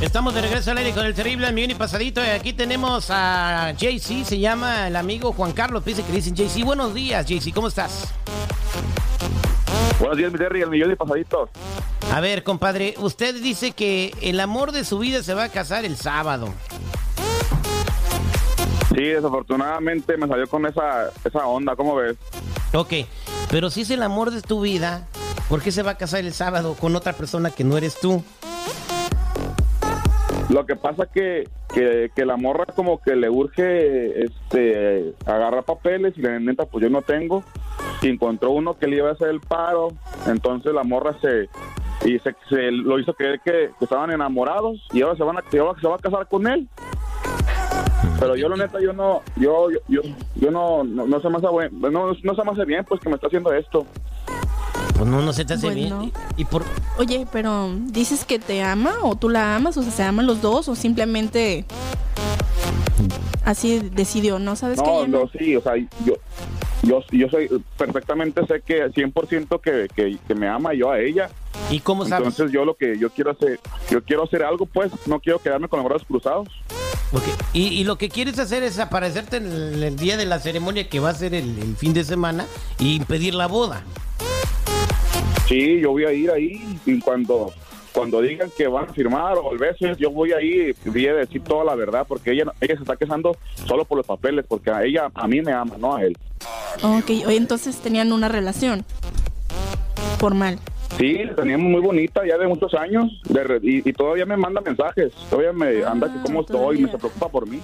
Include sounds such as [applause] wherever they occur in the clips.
Estamos de regreso al aire con el terrible millón y pasadito. Y aquí tenemos a JC, se llama el amigo Juan Carlos. Dice que le dicen JC. Buenos días, JC, ¿cómo estás? Buenos días, mi Terry, el millón y pasadito. A ver, compadre, usted dice que el amor de su vida se va a casar el sábado. Sí, desafortunadamente me salió con esa, esa onda, ¿cómo ves? Ok, pero si es el amor de tu vida, ¿por qué se va a casar el sábado con otra persona que no eres tú? Lo que pasa que, que, que la morra como que le urge este agarrar papeles y la neta pues yo no tengo. Y encontró uno que le iba a hacer el paro, entonces la morra se y se, se lo hizo creer que, estaban enamorados y ahora se van a ahora se va a casar con él. Pero yo la neta yo no yo yo, yo no, no no se me hace buen- no, no se me hace bien pues que me está haciendo esto. Pues no, no se te hace Bueno. bien. Y, y por Oye, pero ¿dices que te ama o tú la amas? O sea, ¿se aman los dos o simplemente así decidió? ¿No sabes que No, no? no, sí, o sea, yo, yo, yo soy perfectamente sé que 100% que, que, que me ama yo a ella. ¿Y cómo sabes? Entonces yo lo que yo quiero hacer, yo quiero hacer algo, pues, no quiero quedarme con los brazos cruzados. Y, y lo que quieres hacer es aparecerte en el, el día de la ceremonia que va a ser el, el fin de semana y impedir la boda. Sí, yo voy a ir ahí y cuando cuando digan que van a firmar o veces yo voy ahí y voy a decir toda la verdad porque ella ella se está quejando solo por los papeles porque a ella a mí me ama, no a él. Ok, oye, entonces tenían una relación formal. Sí, la teníamos muy bonita ya de muchos años de re- y, y todavía me manda mensajes, todavía me Ah, anda que cómo estoy, todavía. me se preocupa por mí.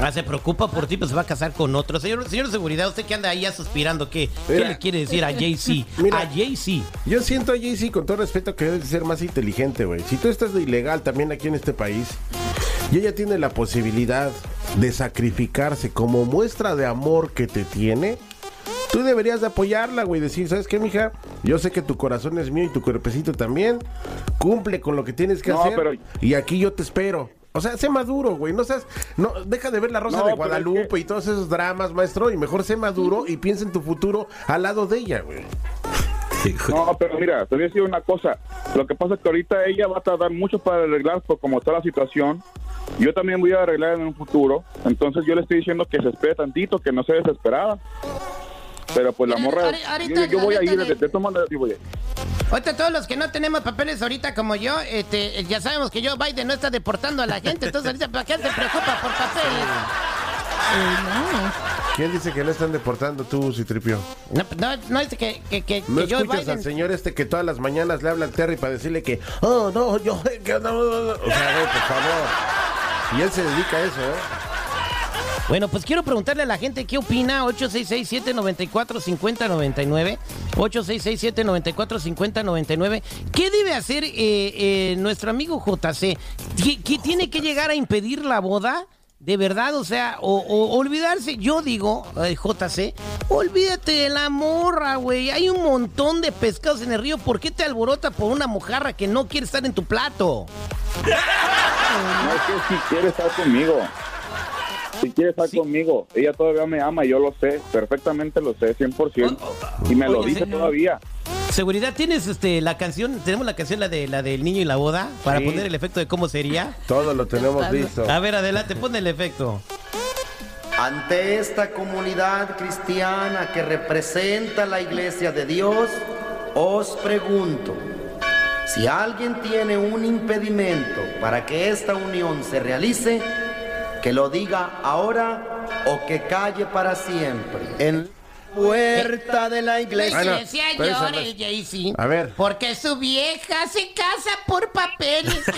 Ah, se preocupa por ti, pues se va a casar con otro. Señor, señor de seguridad, usted que anda ahí ya suspirando, ¿qué, ¿qué le quiere decir a? [laughs] Mira. A JC. Yo siento a Jay-Z con todo respeto que debe de ser más inteligente, güey. Si tú estás de ilegal también aquí en este país y ella tiene la posibilidad de sacrificarse como muestra de amor que te tiene, tú deberías de apoyarla, güey. Decir, ¿sabes qué, mija? Yo sé que tu corazón es mío y tu cuerpecito también. Cumple con lo que tienes que No, hacer pero- y aquí yo te espero. O sea, sé maduro, güey. No seas, no, deja de ver la Rosa No, de es Guadalupe que- y todos esos dramas, maestro, y mejor sé maduro y piensa en tu futuro al lado de ella, güey. No, pero mira, te voy a decir una cosa. Lo que pasa es que ahorita ella va a tardar mucho para arreglar por cómo está la situación. Yo también voy a arreglar en un futuro. Entonces yo le estoy diciendo que se espere tantito, que no sea desesperada. Pero pues la morra, ahori- ahorita- yo, yo voy a ir, de, de- todas maneras, yo voy a ir. Ahorita todos los que no tenemos papeles ahorita como yo, este, ya sabemos que Joe Biden no está deportando a la gente, entonces ahorita ¿para qué se preocupa por papeles? ¿Quién dice que no están deportando tú, Citripio? No, no, no es que, que, que, ¿No que Joe escuchas Biden... al señor este que todas las mañanas le habla al Terry para decirle que, oh, no, yo, [laughs] que no, no, no"? o sea, güey, por favor. Y él se dedica a eso, ¿eh? Bueno, pues quiero preguntarle a la gente qué opina. 866-794-5099. 866-794-5099. ¿Qué debe hacer eh, eh, nuestro amigo JC? ¿Qué, tiene que llegar a impedir la boda? De verdad, o sea, o, olvidarse, yo digo, eh, JC, olvídate de la morra, güey. Hay un montón de pescados en el río. ¿Por qué te alborota por una mojarra que no quiere estar en tu plato? No es si quiere estar conmigo. Si quiere estar Sí. conmigo. Ella todavía me ama, yo lo sé. Perfectamente lo sé, 100%. Y me lo Oye, dice señor. todavía. Seguridad, ¿tienes este la canción? Tenemos la canción la de la del niño y la boda para Sí. poner el efecto de cómo sería. Todo lo tenemos listo. A ver, adelante, pon el efecto. Ante esta comunidad cristiana que representa la iglesia de Dios, os pregunto, si alguien tiene un impedimento para que esta unión se realice, que lo diga ahora o que calle para siempre. En la puerta de la iglesia. Bueno, decía yo, el Jay-Z. A ver. Porque su vieja se casa por papeles. [laughs]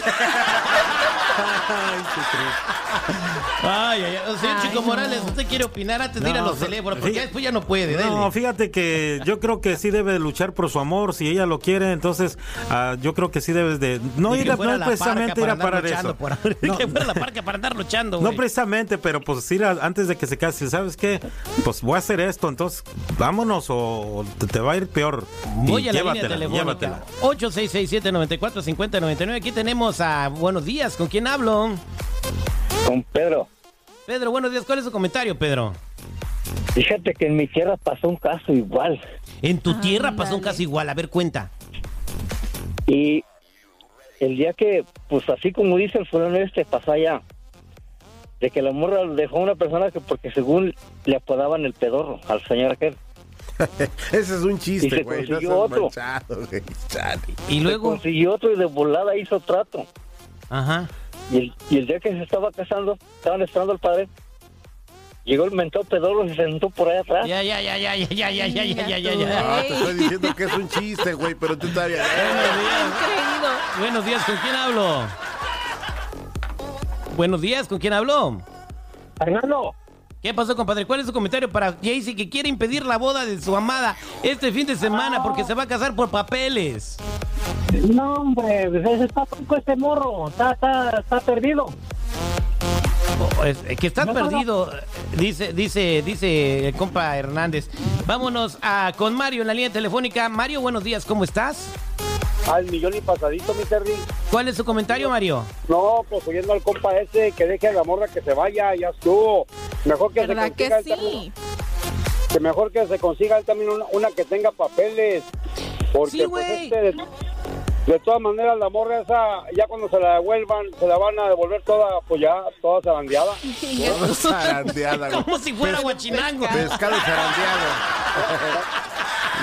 ay, ay, ay. Señor Ay, Chico no. Morales, ¿usted quiere opinar antes de ir a los teléfonos? Porque ya después ya no puede. No, fíjate que yo creo que sí debe de luchar por su amor. Si ella lo quiere, entonces ah, yo creo que sí debes de. No ir a, no la precisamente parca ir a parar eso. por- [laughs] No, que fuera la parca para andar luchando, no precisamente, pero pues ir a- antes de que se case, ¿sabes qué? Pues voy a hacer esto, entonces vámonos o te, te va a ir peor. Voy a la línea telefónica. llévatela. 8667-945099. Aquí tenemos a Buenos Días. ¿Con quién hablo? Con Pedro, Pedro, buenos días. ¿Cuál es su comentario, Pedro? fíjate que en mi tierra pasó un caso igual En tu tierra Ándale. pasó un caso igual. A ver, cuenta. y el día que, pues así como dice el fulano este, pasó allá, de que la morra dejó a una persona que porque según le apodaban el pedorro al señor aquel. [laughs] Ese es un Y chiste, se güey. No consiguió otro. manchado, güey. Chale. Y Se luego, consiguió otro y de volada hizo trato. ajá. Y el, y el día que se estaba casando, estaban esperando al padre, llegó el mentado pedorro y se sentó por ahí atrás. Ya, ya, ya, ya, ya, ya, ya, ya, ya, ya, ya, ya. Ah, te estoy diciendo que es un chiste, güey, pero tú todavía. Buenos días. Buenos días, ¿con quién hablo? Buenos días, ¿con quién hablo? Fernando, ¿Qué pasó, compadre? ¿Cuál es su comentario para Jaycee que quiere impedir la boda de su amada este fin de semana porque se va a casar por papeles? No hombre, pues, está con este morro, está, está, está perdido. Oh, es- eh, que No, no. perdido, dice, dice, dice el compa Hernández. Vámonos a, con Mario en la línea telefónica. Mario, buenos días, ¿cómo estás? Al millón y pasadito, mi Terry. ¿Cuál es su comentario, Mario? No, pues oyendo al compa ese que deje a la morra que se vaya, ya estuvo. Mejor que se ¿Verdad que consiga también- sí? que mejor que se consiga él también una, una que tenga papeles. Porque Sí, pues, güey. este, de, todas maneras la morra esa, ya cuando se la devuelvan, se la van a devolver toda, pues ya, toda zarandeada. [laughs] Todo zarandeada, güey. Como si fuera guachinango. Pescado zarandeado.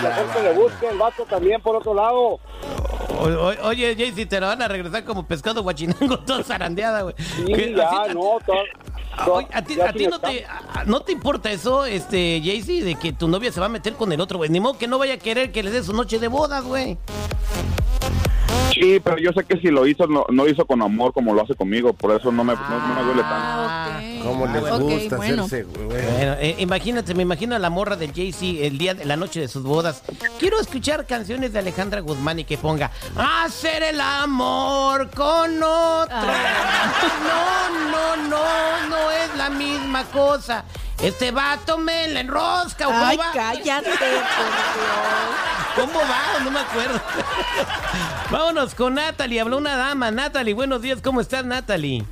Mejor [laughs] que le busque el vato también por otro lado. O- o- oye, Jaycee, te la van a regresar como pescado guachinango, [laughs] toda zarandeada, güey. Sí, ya, así- no, toda- a- toda- oye, a ti, a ti no, te, a- no te importa eso, este, Jaycee, de que tu novia se va a meter con el otro, güey. Ni modo que no vaya a querer que le dé su noche de bodas, güey. Sí, pero yo sé que si lo hizo, no, no hizo con amor como lo hace conmigo, por eso no me, no, no me duele tanto. Ah, ok. ¿Cómo les gusta bueno. hacerse, güey? Bueno, eh, imagínate, me imagino a la morra del Jay-Z el día de la noche de sus bodas. Quiero escuchar canciones de Alejandra Guzmán y que ponga Hacer el amor con otro. No, no, no, no es la misma cosa. Este vato me la enrosca. ¿o ¿Cómo Ay, cállate, por Dios. ¿Cómo va? No me acuerdo. [laughs] Vámonos con Natalie. Habló una dama. Natalie, buenos días. ¿Cómo estás, Natalie?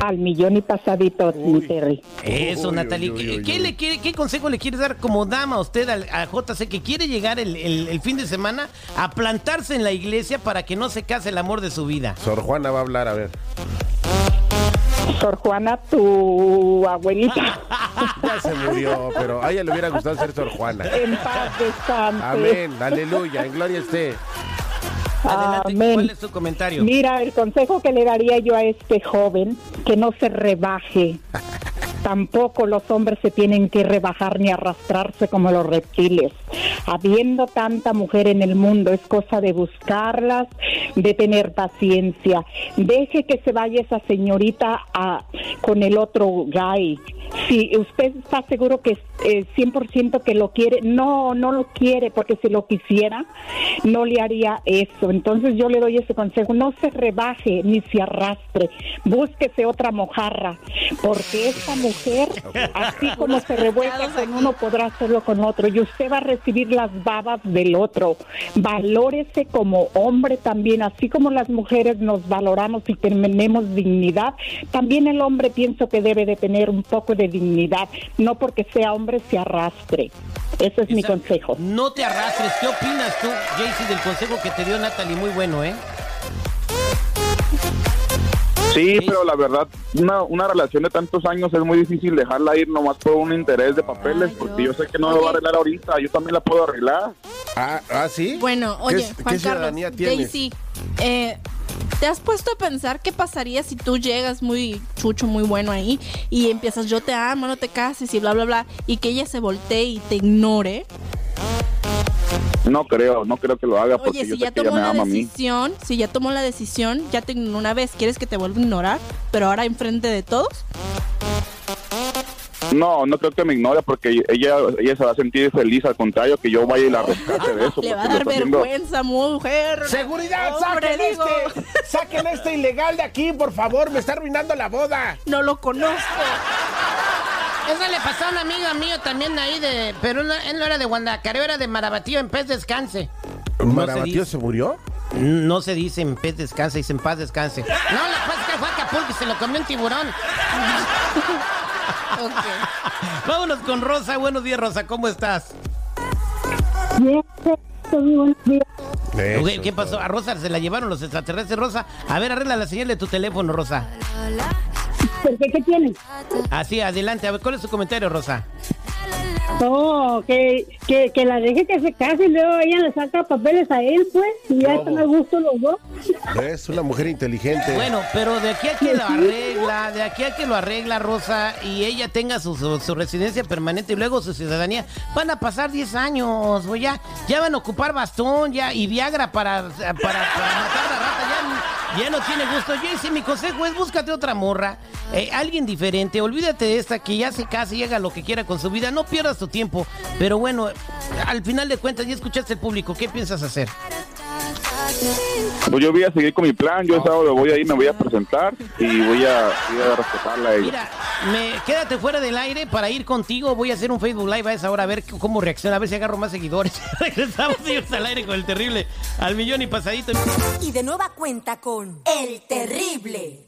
Al millón y pasadito, mi Terry. Eso, Uy, Natalie. uy, ¿Qué, uy, qué le quiere, ¿Qué consejo le quiere dar como dama a usted al, a JC que quiere llegar el, el- el fin de semana a plantarse en la iglesia para que no se case el amor de su vida? Sor Juana va a hablar, a ver. Sor Juana, tu abuelita. [laughs] [laughs] Ya se murió, pero a ella le hubiera gustado ser Sor Juana. En paz descanse. Amén, aleluya, en gloria esté. Adelante, Amén. ¿cuál es su comentario? Mira, el consejo que le daría yo a este joven, que no se rebaje. [laughs] Tampoco los hombres se tienen que rebajar ni arrastrarse como los reptiles. Habiendo tanta mujer en el mundo, es cosa de buscarlas, de tener paciencia. Deje que se vaya esa señorita a- con el otro guy. Si usted está seguro que eh, 100% que lo quiere, no, no lo quiere, porque si lo quisiera, no le haría eso. Entonces yo le doy ese consejo, no se rebaje ni se arrastre, búsquese otra mojarra, porque esta mujer, [laughs] así como se revuelca con uno, podrá hacerlo con otro, y usted va a recibir las babas del otro. Valórese como hombre también, así como las mujeres nos valoramos y tenemos dignidad, también el hombre pienso que debe de tener un poco de dignidad, no porque sea hombre se arrastre. Ese es mi consejo. No te arrastres. ¿Qué opinas tú, Jaycee, del consejo que te dio Natalie? Muy bueno, ¿eh? Sí, pero la verdad, una, una relación de tantos años es muy difícil dejarla ir nomás por un interés de papeles, Ay, porque yo sé que no lo va a arreglar ahorita, yo también la puedo arreglar. Ah, ¿ah, sí? Bueno, ¿Qué oye, ¿Qué, Juan Carlos, ciudadanía tienes? Daisy, eh, ¿te has puesto a pensar qué pasaría si tú llegas muy chucho, muy bueno ahí y empiezas yo te amo, no te cases y bla, bla, bla, y que ella se voltee y te ignore? No creo, no creo que lo haga porque Oye, yo si sé ya que ella tomó me la ama a mí. decisión, si ya tomó la decisión, ya te ignoró una vez, ¿quieres que te vuelva a ignorar? Pero ahora enfrente de todos. No, no creo que me ignore porque ella, ella se va a sentir feliz, al contrario, que yo vaya y la rescate de eso. [laughs] Le va a dar haciendo- vergüenza, mujer. Seguridad, Hombre, saquen digo, este, saquen este ilegal de aquí, por favor, me está arruinando la boda. No lo conozco. Eso le pasó a un amigo mío también ahí de... Pero no- él no era de Guandacareo, era de Marabatío, en pez descanse. ¿Un No se marabatío se murió? No se dice en pez descanse, dice en paz descanse. No, pasa es que fue a Acapulco y se lo comió un tiburón. [laughs] Vámonos con Rosa. Buenos días, Rosa. ¿Cómo estás? Bien, muy buenos días. ¿Qué pasó? A Rosa se la llevaron los extraterrestres, Rosa. A ver, arregla la señal de tu teléfono, Rosa. ¿Por qué? ¿Qué tienen? Así, adelante. A ver, ¿cuál es tu comentario, Rosa? No, que, que, que la deje que se case y luego ella le saca papeles a él, pues, y ya están a gusto los dos. Es una mujer inteligente. Bueno, pero de aquí a que lo arregla, de aquí a que lo arregla Rosa y ella tenga su, su, su residencia permanente y luego su ciudadanía, van a pasar 10 años, güey, ya, ya van a ocupar bastón ya y Viagra para, para, para matar ya, no tiene gusto. Yo hice mi consejo es búscate otra morra, eh, alguien diferente, olvídate de esta que ya se case y haga lo que quiera con su vida, no pierdas tu tiempo, pero bueno, al final de cuentas ya escuchaste el público, ¿qué piensas hacer? Pues yo voy a seguir con mi plan. Yo el sábado voy a ir, me voy a presentar y voy a, voy a respetarla a ella. Mira, me, quédate fuera del aire para ir contigo. Voy a hacer un Facebook Live a esa hora a ver cómo reacciona, a ver si agarro más seguidores. [laughs] Regresamos ellos al aire con el terrible al millón y pasadito. Y de nueva cuenta con El Terrible.